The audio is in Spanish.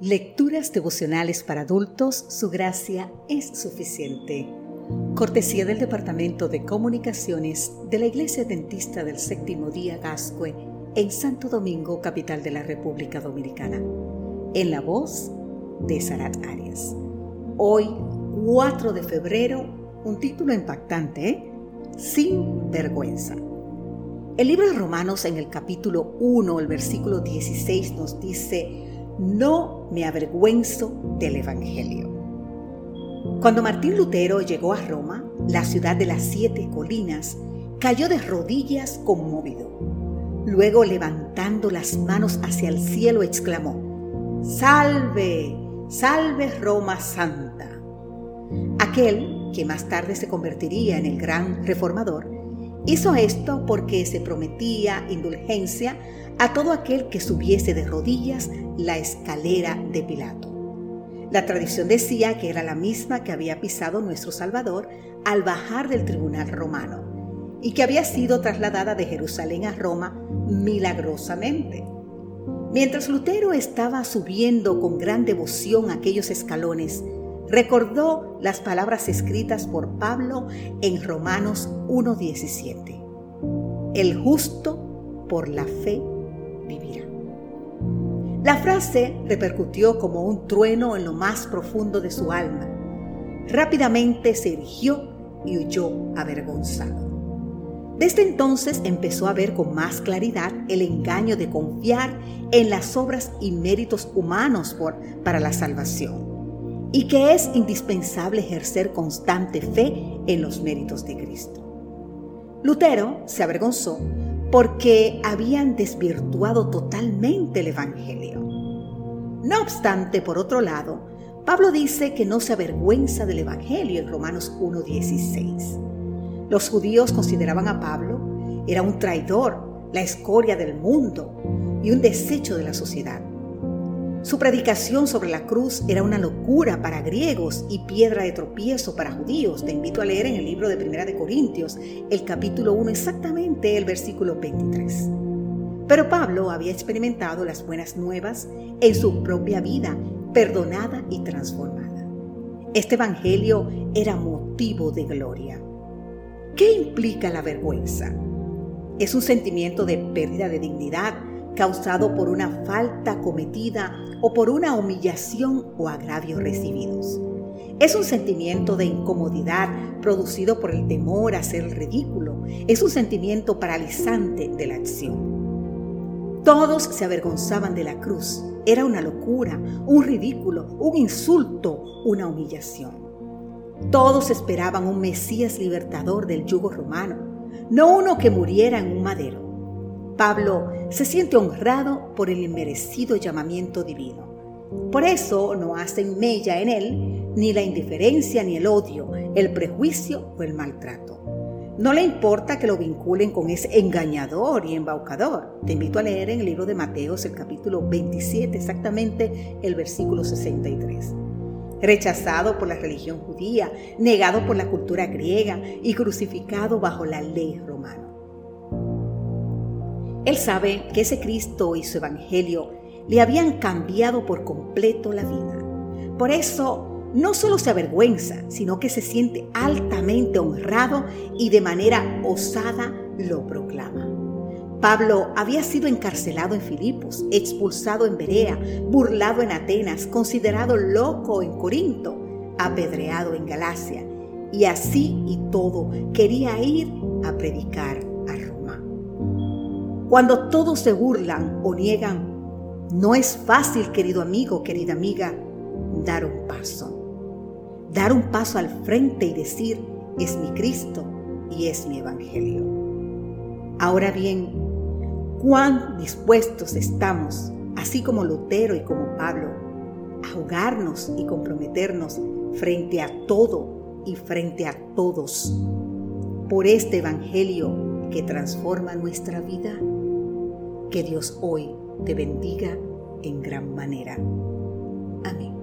Lecturas devocionales para adultos, su gracia es suficiente. Cortesía del Departamento de Comunicaciones de la Iglesia Dentista del Séptimo Día Gascue en Santo Domingo, capital de la República Dominicana. En la voz de Sarat Arias. Hoy, 4 de febrero, un título impactante, ¿eh? Sin vergüenza. El libro de Romanos en el capítulo 1, el versículo 16 nos dice, no me avergüenzo del Evangelio. Cuando Martín Lutero llegó a Roma, la ciudad de las siete colinas, cayó de rodillas conmovido. Luego, levantando las manos hacia el cielo, exclamó, Salve, salve Roma Santa. Aquel, que más tarde se convertiría en el gran reformador, hizo esto porque se prometía indulgencia a todo aquel que subiese de rodillas la escalera de Pilato. La tradición decía que era la misma que había pisado nuestro Salvador al bajar del tribunal romano y que había sido trasladada de Jerusalén a Roma milagrosamente. Mientras Lutero estaba subiendo con gran devoción aquellos escalones, recordó las palabras escritas por Pablo en Romanos 1.17. El justo por la fe vivirá. La frase repercutió como un trueno en lo más profundo de su alma. Rápidamente se erigió y huyó avergonzado. Desde entonces empezó a ver con más claridad el engaño de confiar en las obras y méritos humanos por, para la salvación y que es indispensable ejercer constante fe en los méritos de Cristo. Lutero se avergonzó porque habían desvirtuado totalmente el Evangelio. No obstante, por otro lado, Pablo dice que no se avergüenza del Evangelio en Romanos 1.16. Los judíos consideraban a Pablo era un traidor, la escoria del mundo y un desecho de la sociedad. Su predicación sobre la cruz era una locura para griegos y piedra de tropiezo para judíos. Te invito a leer en el libro de Primera de Corintios, el capítulo 1, exactamente el versículo 23. Pero Pablo había experimentado las buenas nuevas en su propia vida, perdonada y transformada. Este evangelio era motivo de gloria. ¿Qué implica la vergüenza? Es un sentimiento de pérdida de dignidad, causado por una falta cometida o por una humillación o agravio recibidos. Es un sentimiento de incomodidad producido por el temor a ser ridículo. Es un sentimiento paralizante de la acción. Todos se avergonzaban de la cruz. Era una locura, un ridículo, un insulto, una humillación. Todos esperaban un Mesías libertador del yugo romano, no uno que muriera en un madero. Pablo se siente honrado por el inmerecido llamamiento divino. Por eso no hacen mella en él ni la indiferencia ni el odio, el prejuicio o el maltrato. No le importa que lo vinculen con ese engañador y embaucador. Te invito a leer en el libro de Mateos el capítulo 27, exactamente el versículo 63. Rechazado por la religión judía, negado por la cultura griega y crucificado bajo la ley romana. Él sabe que ese Cristo y su Evangelio le habían cambiado por completo la vida. Por eso no solo se avergüenza, sino que se siente altamente honrado y de manera osada lo proclama. Pablo había sido encarcelado en Filipos, expulsado en Berea, burlado en Atenas, considerado loco en Corinto, apedreado en Galacia, y así y todo quería ir a predicar cuando todos se burlan o niegan, no es fácil, querido amigo, querida amiga, dar un paso. Dar un paso al frente y decir, es mi Cristo y es mi Evangelio. Ahora bien, cuán dispuestos estamos, así como Lutero y como Pablo, a jugarnos y comprometernos frente a todo y frente a todos por este Evangelio que transforma nuestra vida. Que Dios hoy te bendiga en gran manera. Amén.